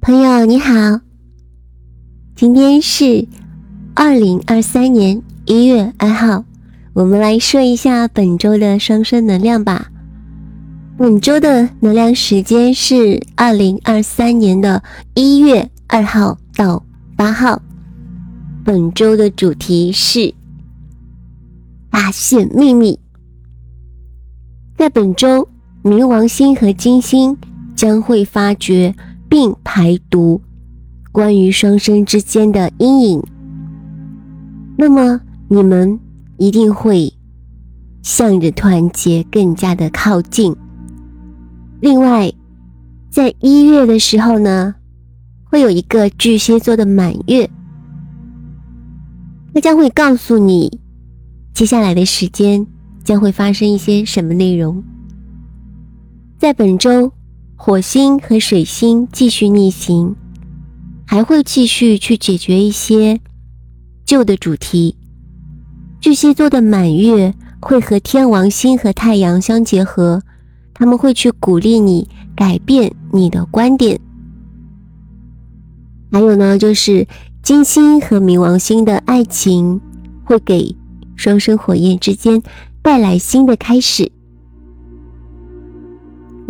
朋友你好，今天是二零二三年一月二号，我们来说一下本周的双生能量吧。本周的能量时间是二零二三年的一月二号到八号。本周的主题是发现秘密。在本周，冥王星和金星将会发掘。并排毒关于双生之间的阴影，那么你们一定会向着团结更加的靠近。另外，在一月的时候呢，会有一个巨蟹座的满月，它将会告诉你接下来的时间将会发生一些什么内容。在本周。火星和水星继续逆行，还会继续去解决一些旧的主题。巨蟹座的满月会和天王星和太阳相结合，他们会去鼓励你改变你的观点。还有呢，就是金星和冥王星的爱情会给双生火焰之间带来新的开始。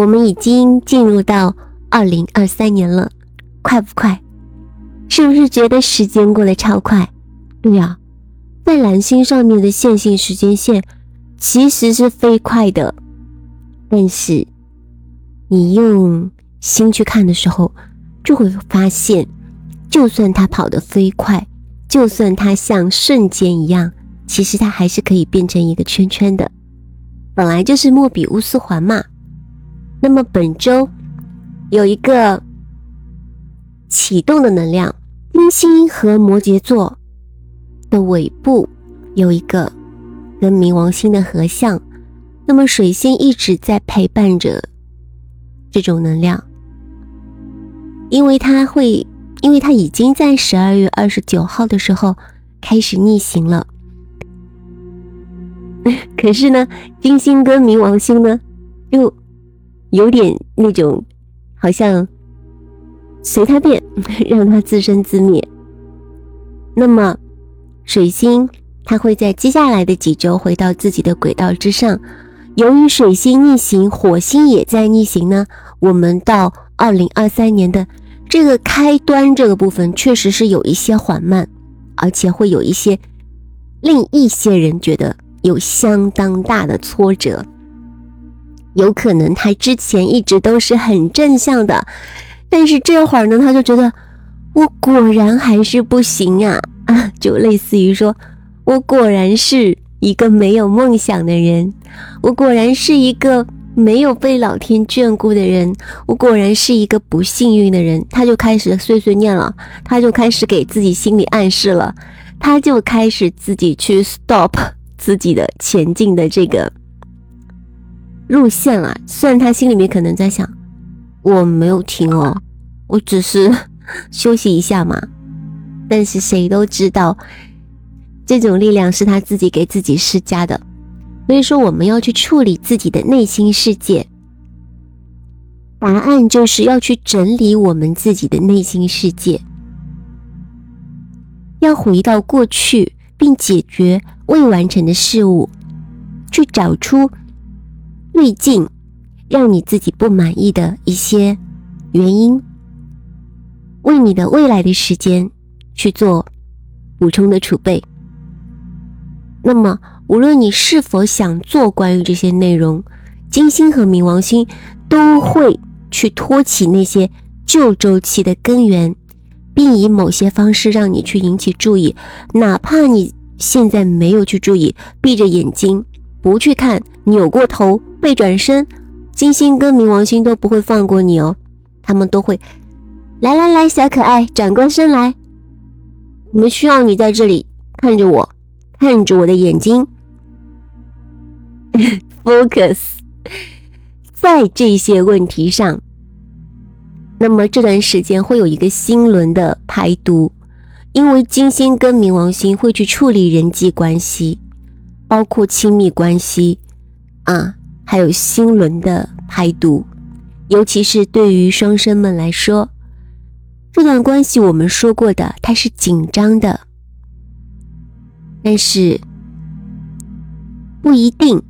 我们已经进入到二零二三年了，快不快？是不是觉得时间过得超快？对呀，在蓝星上面的线性时间线其实是飞快的，但是你用心去看的时候，就会发现，就算它跑得飞快，就算它像瞬间一样，其实它还是可以变成一个圈圈的，本来就是莫比乌斯环嘛。那么本周有一个启动的能量，金星和摩羯座的尾部有一个跟冥王星的合相，那么水星一直在陪伴着这种能量，因为它会，因为它已经在十二月二十九号的时候开始逆行了，可是呢，金星跟冥王星呢又。有点那种，好像随他便，让他自生自灭。那么，水星它会在接下来的几周回到自己的轨道之上。由于水星逆行，火星也在逆行呢。我们到二零二三年的这个开端这个部分，确实是有一些缓慢，而且会有一些令一些人觉得有相当大的挫折。有可能他之前一直都是很正向的，但是这会儿呢，他就觉得我果然还是不行啊啊！就类似于说，我果然是一个没有梦想的人，我果然是一个没有被老天眷顾的人，我果然是一个不幸运的人。他就开始碎碎念了，他就开始给自己心理暗示了，他就开始自己去 stop 自己的前进的这个。路线了，虽然他心里面可能在想，我没有停哦，我只是休息一下嘛。但是谁都知道，这种力量是他自己给自己施加的。所以说，我们要去处理自己的内心世界，答案就是要去整理我们自己的内心世界，要回到过去，并解决未完成的事物，去找出。最近让你自己不满意的一些原因，为你的未来的时间去做补充的储备。那么，无论你是否想做关于这些内容，金星和冥王星都会去托起那些旧周期的根源，并以某些方式让你去引起注意，哪怕你现在没有去注意，闭着眼睛。不去看，扭过头，背转身，金星跟冥王星都不会放过你哦，他们都会来来来，小可爱，转过身来，我们需要你在这里看着我，看着我的眼睛，focus 在这些问题上。那么这段时间会有一个新轮的排毒，因为金星跟冥王星会去处理人际关系。包括亲密关系啊，还有心轮的排毒，尤其是对于双生们来说，这段关系我们说过的，它是紧张的，但是不一定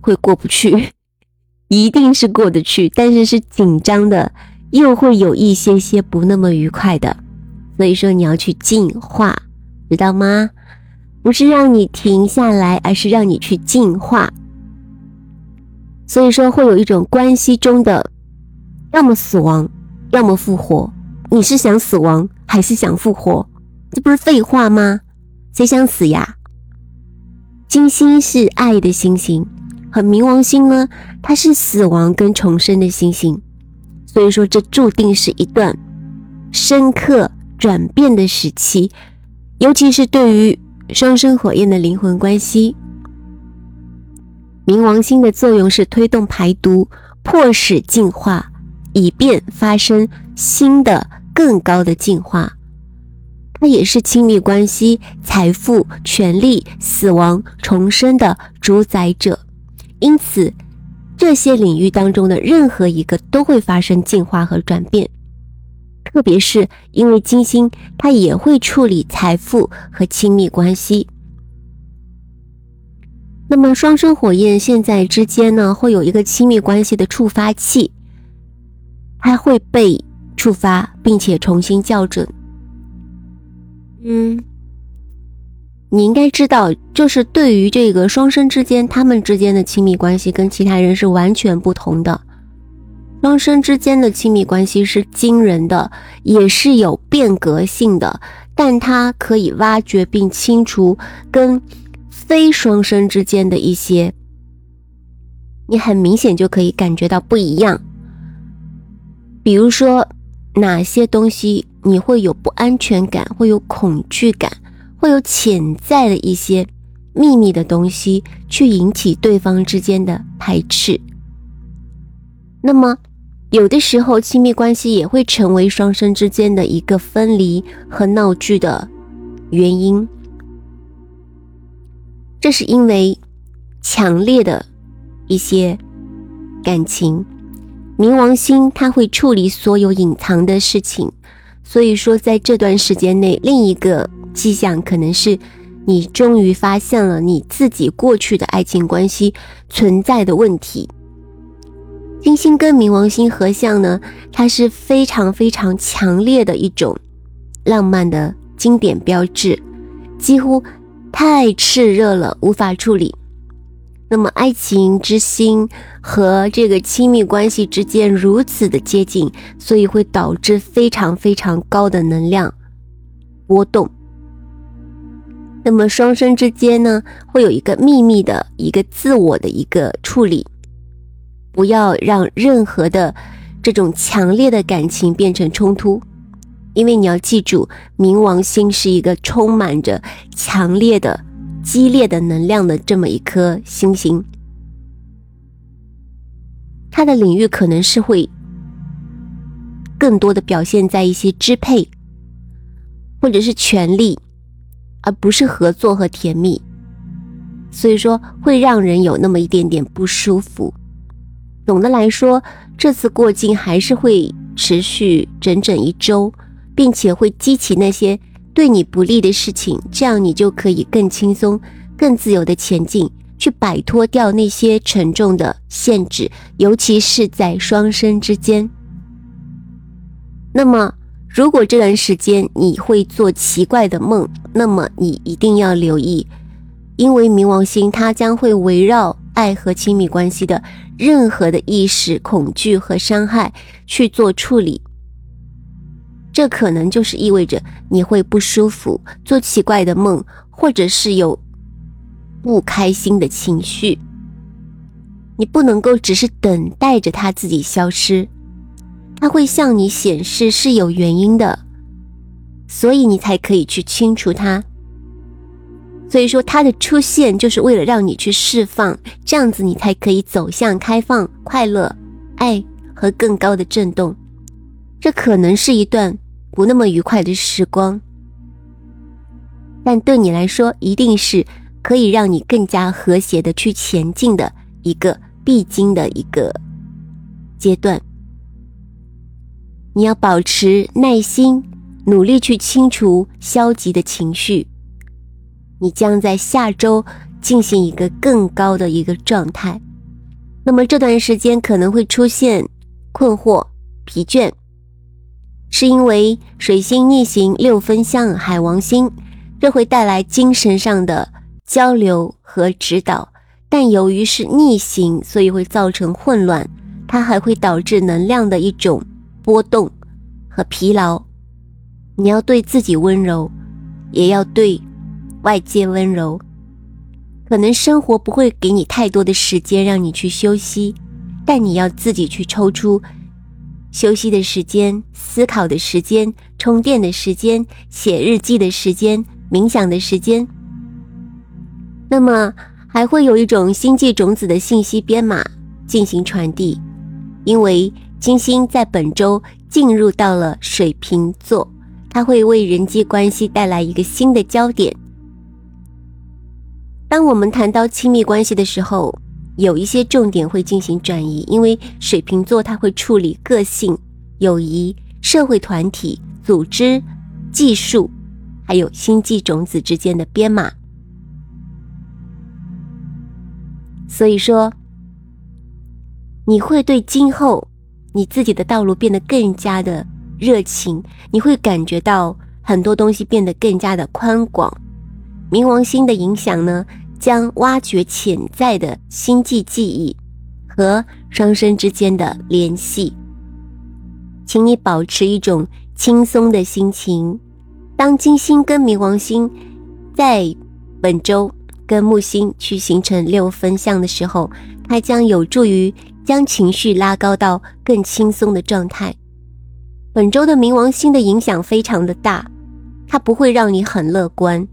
会过不去，一定是过得去，但是是紧张的，又会有一些些不那么愉快的，所以说你要去进化，知道吗？不是让你停下来，而是让你去进化。所以说会有一种关系中的，要么死亡，要么复活。你是想死亡还是想复活？这不是废话吗？谁想死呀？金星是爱的星星，和冥王星呢，它是死亡跟重生的星星。所以说，这注定是一段深刻转变的时期，尤其是对于双生火焰的灵魂关系。冥王星的作用是推动排毒，迫使进化，以便发生新的。更高的进化，它也是亲密关系、财富、权力、死亡、重生的主宰者。因此，这些领域当中的任何一个都会发生进化和转变。特别是因为金星，它也会处理财富和亲密关系。那么，双生火焰现在之间呢，会有一个亲密关系的触发器，它会被。触发，并且重新校准。嗯，你应该知道，就是对于这个双生之间，他们之间的亲密关系跟其他人是完全不同的。双生之间的亲密关系是惊人的，也是有变革性的，但它可以挖掘并清除跟非双生之间的一些，你很明显就可以感觉到不一样。比如说。哪些东西你会有不安全感，会有恐惧感，会有潜在的一些秘密的东西去引起对方之间的排斥？那么，有的时候亲密关系也会成为双生之间的一个分离和闹剧的原因。这是因为强烈的一些感情。冥王星它会处理所有隐藏的事情，所以说在这段时间内，另一个迹象可能是你终于发现了你自己过去的爱情关系存在的问题。金星跟冥王星合相呢，它是非常非常强烈的一种浪漫的经典标志，几乎太炽热了，无法处理。那么，爱情之心和这个亲密关系之间如此的接近，所以会导致非常非常高的能量波动。那么，双生之间呢，会有一个秘密的一个自我的一个处理，不要让任何的这种强烈的感情变成冲突，因为你要记住，冥王星是一个充满着强烈的。激烈的能量的这么一颗星星，它的领域可能是会更多的表现在一些支配，或者是权力，而不是合作和甜蜜，所以说会让人有那么一点点不舒服。总的来说，这次过境还是会持续整整一周，并且会激起那些。对你不利的事情，这样你就可以更轻松、更自由的前进，去摆脱掉那些沉重的限制，尤其是在双生之间。那么，如果这段时间你会做奇怪的梦，那么你一定要留意，因为冥王星它将会围绕爱和亲密关系的任何的意识、恐惧和伤害去做处理。这可能就是意味着你会不舒服，做奇怪的梦，或者是有不开心的情绪。你不能够只是等待着它自己消失，它会向你显示是有原因的，所以你才可以去清除它。所以说，它的出现就是为了让你去释放，这样子你才可以走向开放、快乐、爱和更高的震动。这可能是一段。不那么愉快的时光，但对你来说，一定是可以让你更加和谐的去前进的一个必经的一个阶段。你要保持耐心，努力去清除消极的情绪。你将在下周进行一个更高的一个状态。那么这段时间可能会出现困惑、疲倦，是因为水星逆行六分相海王星，这会带来精神上的交流和指导。但由于是逆行，所以会造成混乱，它还会导致能量的一种。波动和疲劳，你要对自己温柔，也要对外界温柔。可能生活不会给你太多的时间让你去休息，但你要自己去抽出休息的时间、思考的时间、充电的时间、写日记的时间、冥想的时间。那么还会有一种星际种子的信息编码进行传递，因为。金星在本周进入到了水瓶座，它会为人际关系带来一个新的焦点。当我们谈到亲密关系的时候，有一些重点会进行转移，因为水瓶座它会处理个性、友谊、社会团体、组织、技术，还有星际种子之间的编码。所以说，你会对今后。你自己的道路变得更加的热情，你会感觉到很多东西变得更加的宽广。冥王星的影响呢，将挖掘潜在的星际记忆和双生之间的联系。请你保持一种轻松的心情。当金星跟冥王星在本周跟木星去形成六分相的时候，它将有助于。将情绪拉高到更轻松的状态。本周的冥王星的影响非常的大，它不会让你很乐观，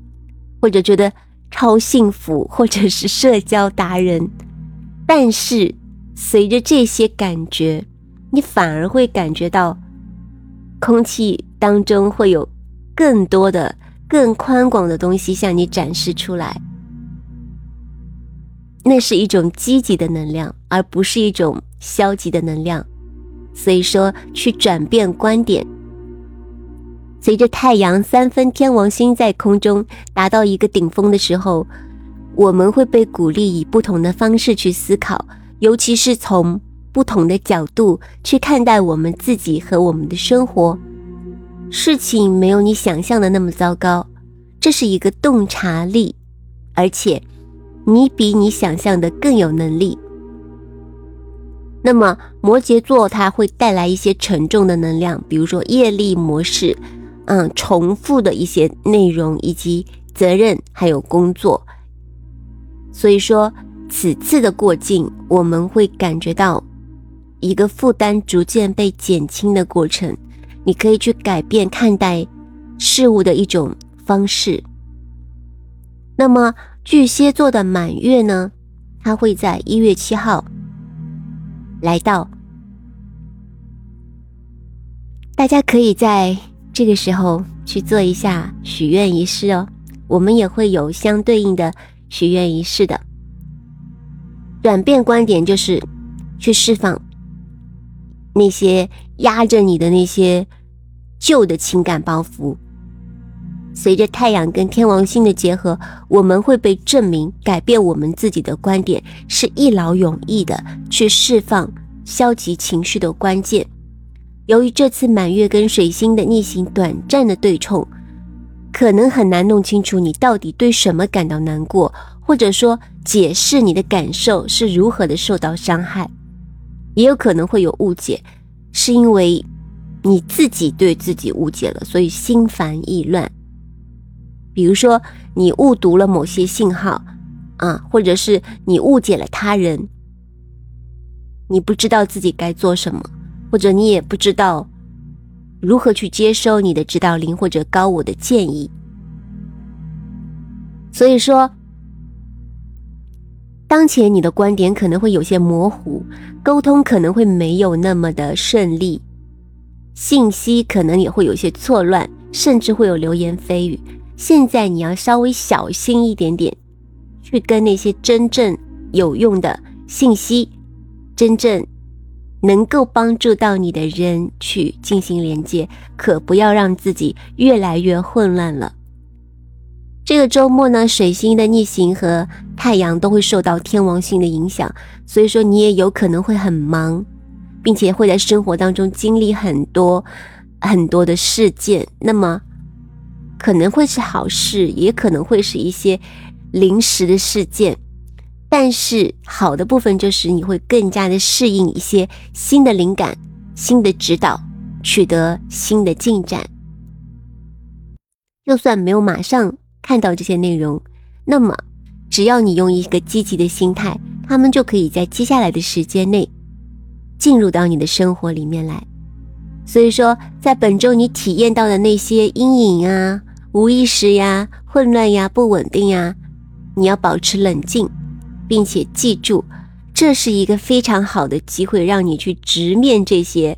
或者觉得超幸福，或者是社交达人。但是随着这些感觉，你反而会感觉到空气当中会有更多的、更宽广的东西向你展示出来。那是一种积极的能量，而不是一种消极的能量。所以说，去转变观点。随着太阳三分天王星在空中达到一个顶峰的时候，我们会被鼓励以不同的方式去思考，尤其是从不同的角度去看待我们自己和我们的生活。事情没有你想象的那么糟糕，这是一个洞察力，而且。你比你想象的更有能力。那么摩羯座它会带来一些沉重的能量，比如说业力模式，嗯，重复的一些内容以及责任还有工作。所以说此次的过境，我们会感觉到一个负担逐渐被减轻的过程。你可以去改变看待事物的一种方式。那么。巨蟹座的满月呢，它会在一月七号来到，大家可以在这个时候去做一下许愿仪式哦。我们也会有相对应的许愿仪式的。转变观点就是去释放那些压着你的那些旧的情感包袱。随着太阳跟天王星的结合，我们会被证明改变我们自己的观点是一劳永逸的去释放消极情绪的关键。由于这次满月跟水星的逆行短暂的对冲，可能很难弄清楚你到底对什么感到难过，或者说解释你的感受是如何的受到伤害，也有可能会有误解，是因为你自己对自己误解了，所以心烦意乱。比如说，你误读了某些信号，啊，或者是你误解了他人，你不知道自己该做什么，或者你也不知道如何去接收你的指导灵或者高我的建议。所以说，当前你的观点可能会有些模糊，沟通可能会没有那么的顺利，信息可能也会有些错乱，甚至会有流言蜚语。现在你要稍微小心一点点，去跟那些真正有用的信息、真正能够帮助到你的人去进行连接，可不要让自己越来越混乱了。这个周末呢，水星的逆行和太阳都会受到天王星的影响，所以说你也有可能会很忙，并且会在生活当中经历很多很多的事件。那么可能会是好事，也可能会是一些临时的事件。但是好的部分就是你会更加的适应一些新的灵感、新的指导，取得新的进展。就算没有马上看到这些内容，那么只要你用一个积极的心态，他们就可以在接下来的时间内进入到你的生活里面来。所以说，在本周你体验到的那些阴影啊、无意识呀、混乱呀、不稳定呀，你要保持冷静。并且记住，这是一个非常好的机会，让你去直面这些。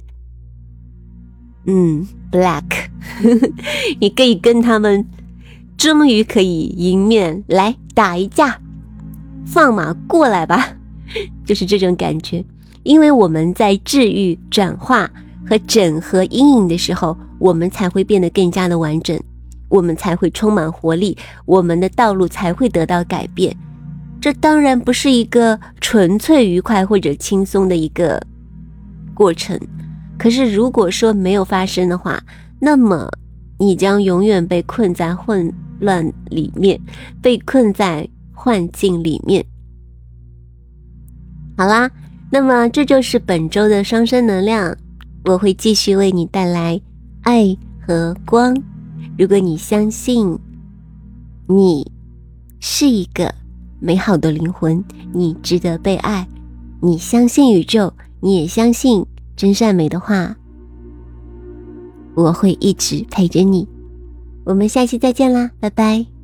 嗯，Black，你可以跟他们，终于可以迎面来打一架，放马过来吧，就是这种感觉。因为我们在治愈、转化和整合阴影的时候，我们才会变得更加的完整，我们才会充满活力，我们的道路才会得到改变。这当然不是一个纯粹愉快或者轻松的一个过程，可是如果说没有发生的话，那么你将永远被困在混乱里面，被困在幻境里面。好啦，那么这就是本周的双生能量，我会继续为你带来爱和光。如果你相信，你是一个。美好的灵魂，你值得被爱。你相信宇宙，你也相信真善美的话。我会一直陪着你。我们下期再见啦，拜拜。